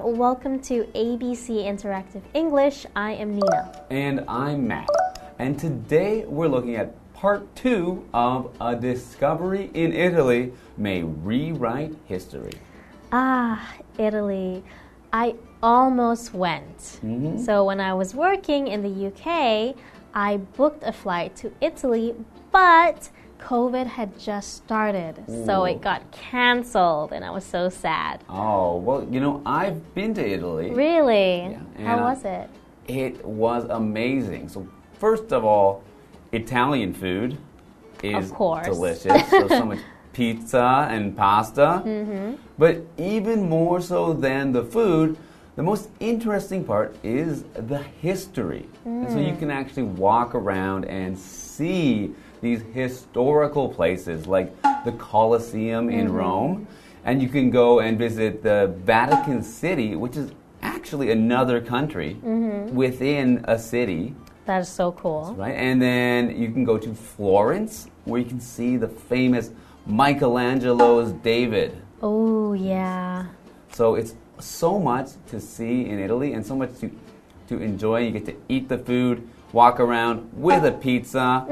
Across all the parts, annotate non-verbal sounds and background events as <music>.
Welcome to ABC Interactive English. I am Nina. And I'm Matt. And today we're looking at part two of A Discovery in Italy May Rewrite History. Ah, Italy. I almost went. So, when I was working in the UK, I booked a flight to Italy, but COVID had just started. So, it got cancelled, and I was so sad. Oh, well, you know, I've been to Italy. Really? Yeah, How was it? It was amazing. So, first of all, Italian food is Of course. delicious. so, so <laughs> much pizza and pasta. Mm-hmm. But even more so than the food, the most interesting part is the history. And so Mm. you can actually walk around and see these historical places like the Colosseum in Mm-hmm. Rome. And you can go and visit the Vatican City, which is actually another country Mm-hmm. within a city, That is so cool. right? And then you can go to Florence, where you can see the famous Michelangelo's David. Oh, yeah. So it's so much to see in Italy and so much to, to enjoy. You get to eat the food, walk around with a oh. pizza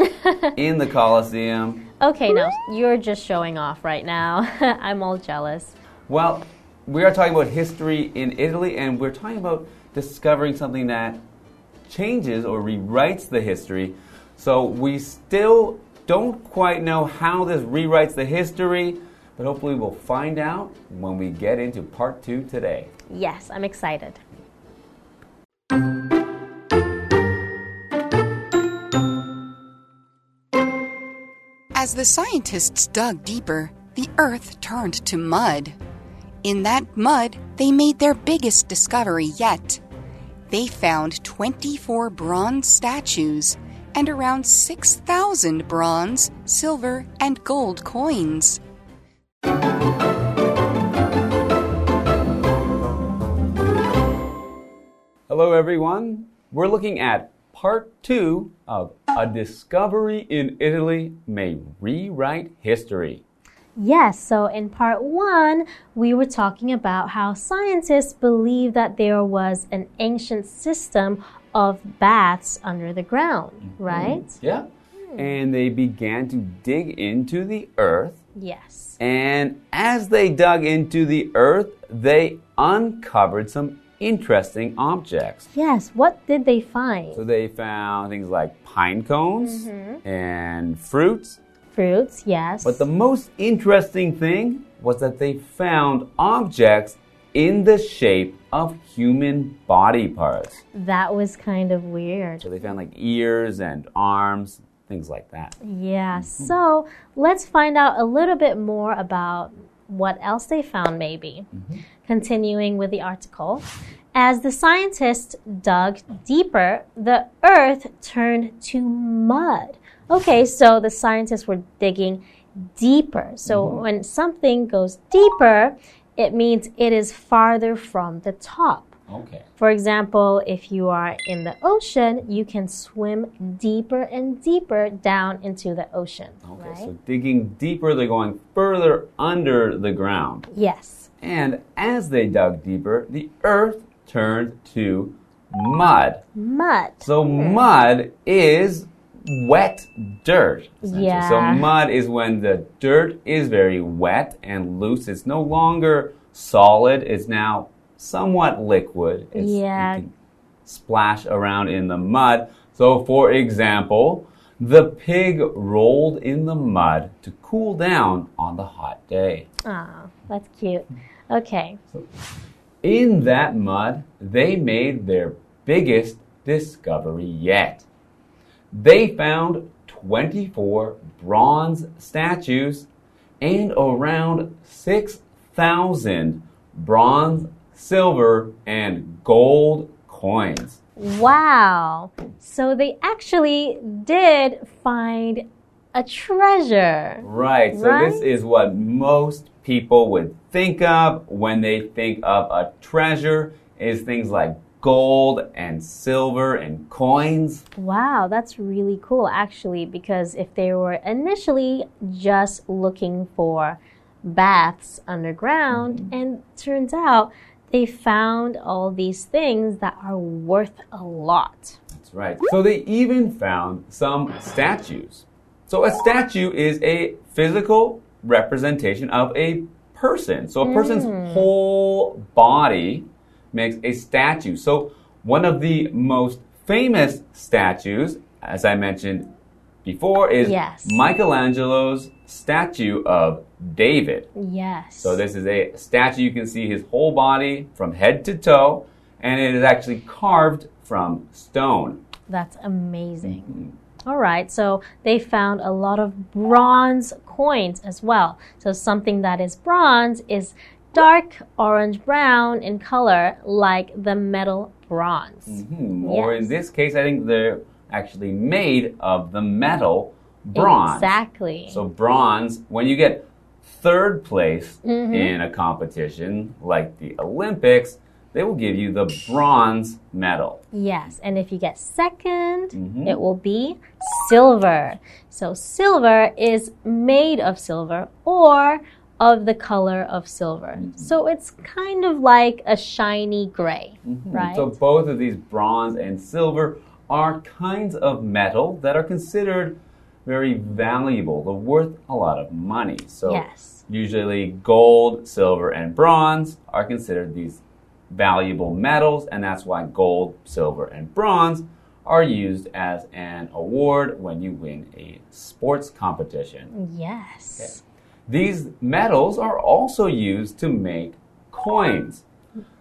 <laughs> in the Colosseum. Okay, now you're just showing off right now. <laughs> I'm all jealous. Well, we are talking about history in Italy and we're talking about discovering something that changes or rewrites the history. So we still don't quite know how this rewrites the history, but hopefully we'll find out when we get into part two today. Yes, I'm excited. As the scientists dug deeper, the earth turned to mud. In that mud, they made their biggest discovery yet. They found 24 bronze statues and around 6,000 bronze, silver, and gold coins. Hello, everyone. We're looking at part two of A Discovery in Italy May Rewrite History. Yes, so in part one, we were talking about how scientists believe that there was an ancient system of baths under the ground, mm-hmm. right? Yeah. Hmm. And they began to dig into the earth. Yes. And as they dug into the earth, they uncovered some interesting objects. Yes, what did they find? So they found things like pine cones mm-hmm. and fruits. Fruits, yes. But the most interesting thing was that they found objects in the shape of human body parts. that was kind of weird. So they found like ears and arms, things like that. Yeah, mm-hmm. so let's find out a little bit more about what else they found, maybe. Mm-hmm. Continuing with the article. As the scientists dug deeper, the earth turned to mud. Okay, so the scientists were digging deeper. So mm-hmm. when something goes deeper, it means it is farther from the top. Okay. For example, if you are in the ocean, you can swim deeper and deeper down into the ocean. Okay, right? so digging deeper, they're going further under the ground. yes. And as they dug deeper, the earth turned to mud. Mud. So mud is wet dirt. Yeah. So mud is when the dirt is very wet and loose. It's no longer solid. It's now somewhat liquid. It's, you can splash around in the mud. So, for example, the pig rolled in the mud to cool down on the hot day. Ah, that's cute. Okay. In that mud, they made their biggest discovery yet. They found 24 bronze statues and around 6,000 bronze, silver, and gold coins. Wow. So they actually did find a treasure. Right, so this is what most people would think of when they think of a treasure is things like gold and silver and coins. Wow, that's really cool actually because if they were initially just looking for baths underground mm-hmm. and turns out they found all these things that are worth a lot. That's right. So they even found some statues. So a statue is a physical representation of a person. So a person's mm. whole body makes a statue. So one of the most famous statues, as I mentioned before, is Yes. Michelangelo's statue of David. Yes. So this is a statue. You can see his whole body from head to toe, and it is actually carved from stone. That's amazing. Mm-hmm. All right, so they found a lot of bronze coins as well. So something that is bronze is dark orange brown in color, like the metal bronze. Hmm. Or in this case, I think they're actually made of the metal bronze. Exactly. So bronze, when you get third place Mm-hmm. in a competition like the Olympics, they will give you the bronze medal. Yes, and if you get 2nd Mhm. it will be silver. So silver is made of silver or of the color of silver. Mm-hmm. So it's kind of like a shiny gray, right? So both of these bronze and silver are kinds of metal that are considered very valuable. They're worth a lot of money. So yes. usually gold, silver, and bronze are considered these valuable metals, and that's why gold, silver, and bronze are used as an award when you win a sports competition. Yes. These metals are also used to make coins.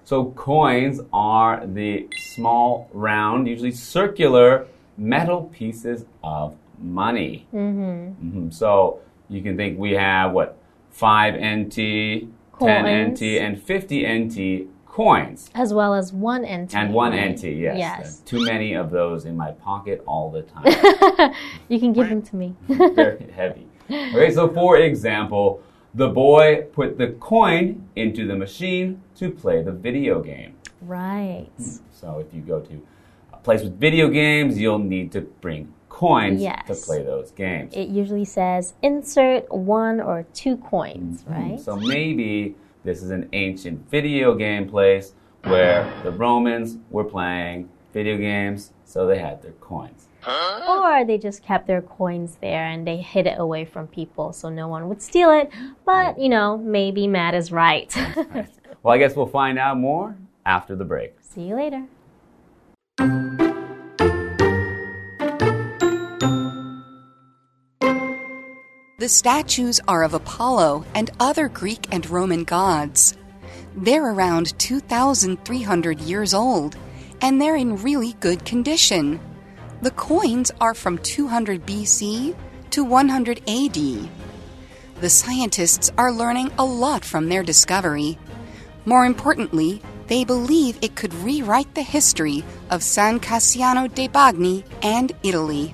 So, coins are the small, round, usually circular metal pieces of money. Mm-hmm. Mhm. So, you can think we have what? 5 NT, 10 NT, and 50 NT coins. As well as one NT. And one right? NT, yes. Yes. Too many of those in my pocket all the time. <laughs> you can give them to me. <laughs> very heavy. Okay, so for example, the boy put the coin into the machine to play the video game. right. So if you go to a place with video games, you'll need to bring coins to play those games. It usually says insert one or two coins, right? Mm-hmm. So maybe this is an ancient video game place where the Romans were playing video games, so they had their coins. Or they just kept their coins there and they hid it away from people so no one would steal it. But, you know, maybe Matt is <laughs> right. Well, I guess we'll find out more after the break. See you later. The statues are of Apollo and other Greek and Roman gods. They're around 2,300 years old, and they're in really good condition. The coins are from 200 BC to 100 AD. The scientists are learning a lot from their discovery. More importantly, they believe it could rewrite the history of San Casciano dei Bagni and Italy.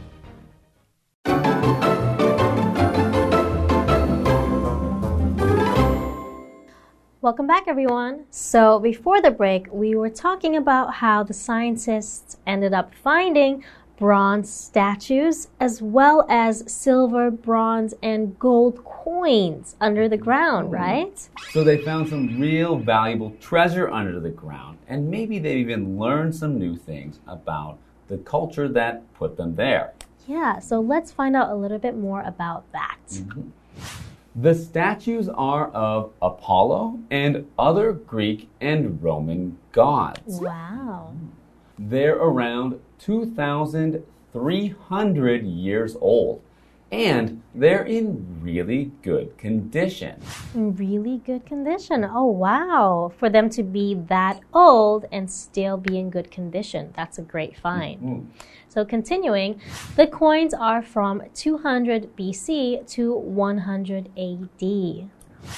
Welcome back, everyone. So, before the break, we were talking about how the scientists ended up finding bronze statues as well as silver, bronze, and gold coins under the ground, oh, right? So they found some real valuable treasure under the ground, and maybe they even learned some new things about the culture that put them there. Yeah, so let's find out a little bit more about that. Mm-hmm. The statues are of Apollo and other Greek and Roman gods. Wow. They're around 2,300 years old, and they're in really good condition. Really good condition. Oh, wow. For them to be that old and still be in good condition. That's a great find. Mm. So, continuing, the coins are from 200 BC to 100 AD. Okay.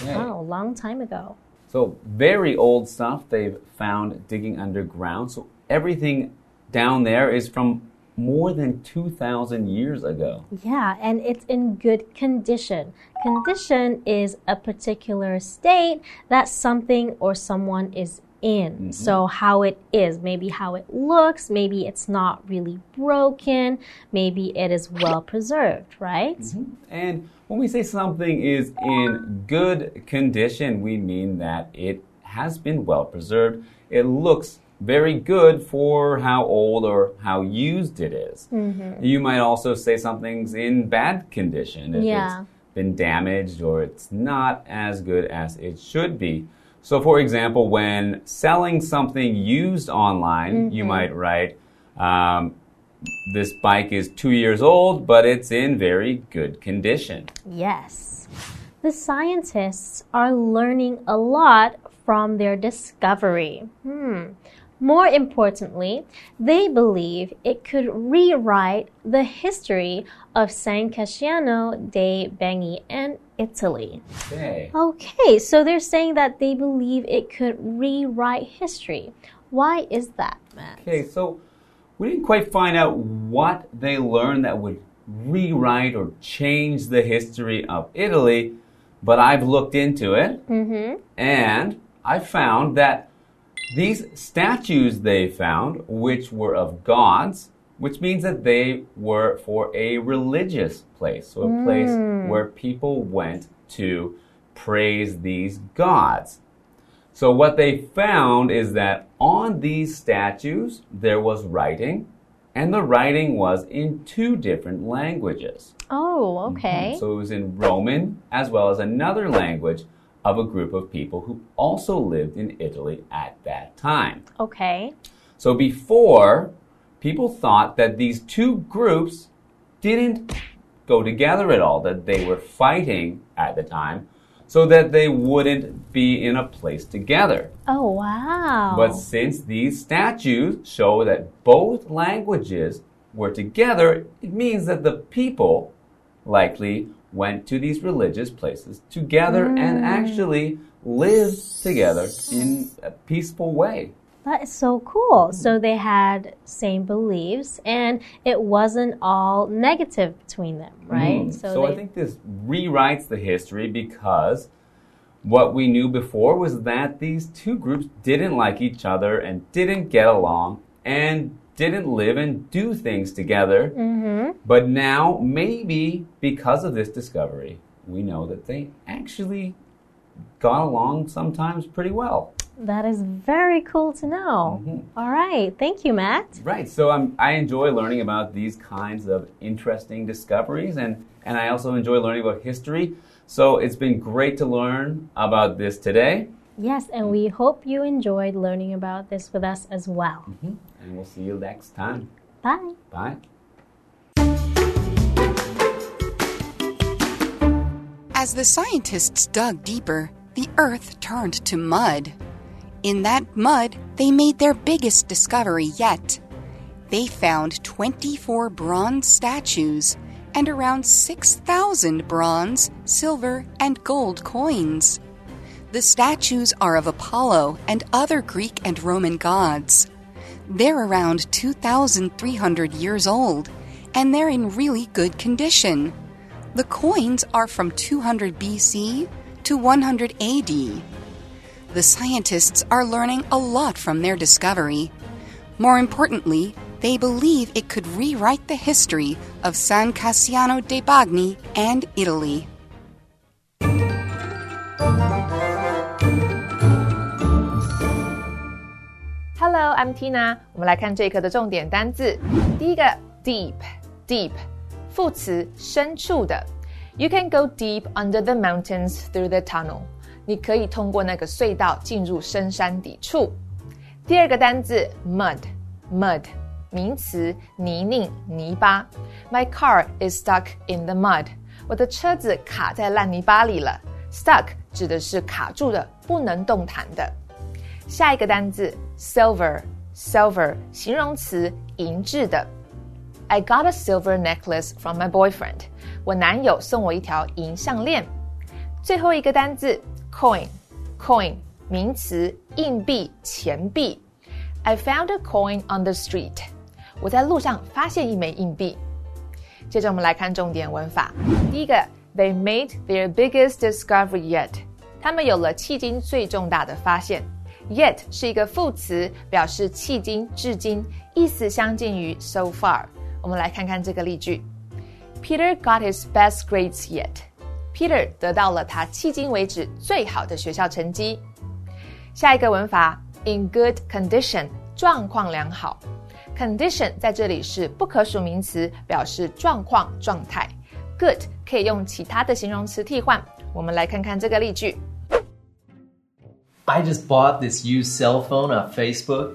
Wow, long time ago. So, very old stuff they've found digging underground. So, everything down there is from more than 2,000 years ago. Yeah, and it's in good condition. Condition is a particular state that something or someone is in. So, how it is, maybe how it looks, maybe it's not really broken, maybe it is well preserved, right? And when we say something is in good condition, we mean that it has been well preserved. It looks very good for how old or how used it is. Mm-hmm. You might also say something's in bad condition if Yeah. it's been damaged or it's not as good as it should be. So, for example, when selling something used online, you might write, um, This bike is two years old, but it's in very good condition. Yes. The scientists are learning a lot from their discovery. Hmm. More importantly, they believe it could rewrite the history of San Casciano dei Bagni and Italy. Okay. Okay, so they're saying that they believe it could rewrite history. Why is that, Matt? Okay, so we didn't quite find out what they learned that would rewrite or change the history of Italy, but I've looked into it Mm-hmm. and I found that these statues they found, which were of gods, which means that they were for a religious place, so a place hmm. where people went to praise these gods. So, what they found is that on these statues there was writing, and the writing was in two different languages. Oh, mm-hmm. okay. So, it was in Roman as well as another language of a group of people who also lived in Italy at that time. Okay. So, before, people thought that these two groups didn't go together at all, that they were fighting at the time so that they wouldn't be in a place together. Oh, wow. But since these statues show that both languages were together, it means that the people likely went to these religious places together and actually lived together in a peaceful way. That is so cool. So they had same beliefs and it wasn't all negative between them, right? Mm. So, I they- think this rewrites the history because what we knew before was that these two groups didn't like each other and didn't get along and didn't live and do things together. Mhm. But now, maybe because of this discovery, we know that they actually got along sometimes pretty well. that is very cool to know. Mm-hmm. All right. Thank you, Matt. Right. So um, I enjoy learning about these kinds of interesting discoveries, and, and I also enjoy learning about history. So it's been great to learn about this today, Yes, and we hope you enjoyed learning about this with us as well. And we'll see you next time. Bye. Bye. As the scientists dug deeper, the earth turned to mud. In that mud, they made their biggest discovery yet. They found 24 bronze statues and around 6,000 bronze, silver, and gold coins. The statues are of Apollo and other Greek and Roman gods. They're around 2,300 years old, and they're in really good condition. The coins are from 200 BC to 100 AD. The scientists are learning a lot from their discovery. More importantly, they believe it could rewrite the history of San Casciano dei Bagni and Italy. Hello, I'm Tina。我们来看这一课的重点单字。第一个，deep，deep，副词，深处的。You can go deep under the mountains through the tunnel。你可以通过那个隧道进入深山底处。第二个单字，mud，mud，名词，泥泞、泥巴。My car is stuck in the mud。我的车子卡在烂泥巴里了。Stuck 指的是卡住的、不能动弹的。下一个单字 silver，silver 形容词，银质的。I got a silver necklace from my boyfriend。我男友送我一条银项链。最后一个单字 coin，coin 名词，硬币、钱币。I found a coin on the street。我在路上发现一枚硬币。接着我们来看重点文法。第一个，They made their biggest discovery yet。他们有了迄今最重大的发现。 Yet 是一个副词，表示迄今、至今，意思相近于 so far。我们来看看这个例句：Peter got his best grades yet。Peter 得到了他迄今为止最好的学校成绩。下一个文法，in good condition，状况良好。condition 在这里是不可数名词，表示状况、状态。good 可以用其他的形容词替换。我们来看看这个例句。I just bought this used cell phone off Facebook.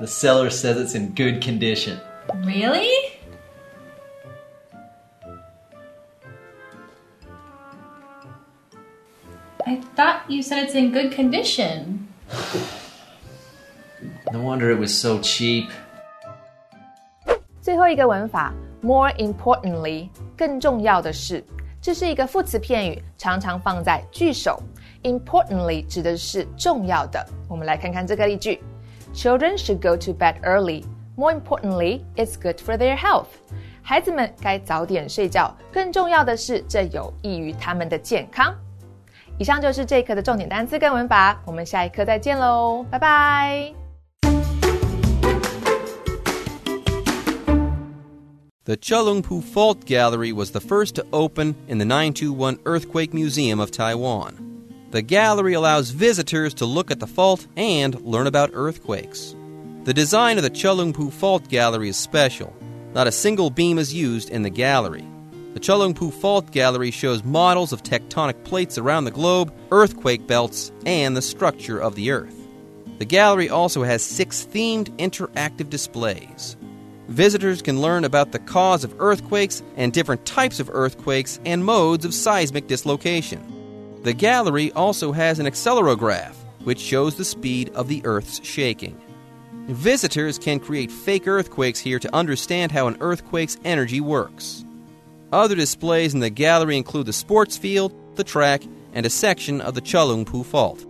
The seller says it's in good condition. Really? I thought you said it's in good condition. No wonder it was so cheap. 最后一个文法，more importantly，更重要的是，这是一个副词片语，常常放在句首。 Importantly 指的是重要的。我们来看看这个例句：Children should go to bed early. More importantly, it's good for their health. 孩子们该早点睡觉，更重要的是，这有益于他们的健康。以上就是这一课的重点单词跟文法，我们下一课再见喽，拜拜。The Chalungpu Fault Gallery was the first to open in the 921 Earthquake Museum of Taiwan. The gallery allows visitors to look at the fault and learn about earthquakes. The design of the Chelungpu Fault Gallery is special. Not a single beam is used in the gallery. The Chelungpu Fault Gallery shows models of tectonic plates around the globe, earthquake belts, and the structure of the Earth. The gallery also has six themed interactive displays. Visitors can learn about the cause of earthquakes and different types of earthquakes and modes of seismic dislocation. The gallery also has an accelerograph, which shows the speed of the Earth's shaking. Visitors can create fake earthquakes here to understand how an earthquake's energy works. Other displays in the gallery include the sports field, the track, and a section of the Chelungpu Fault.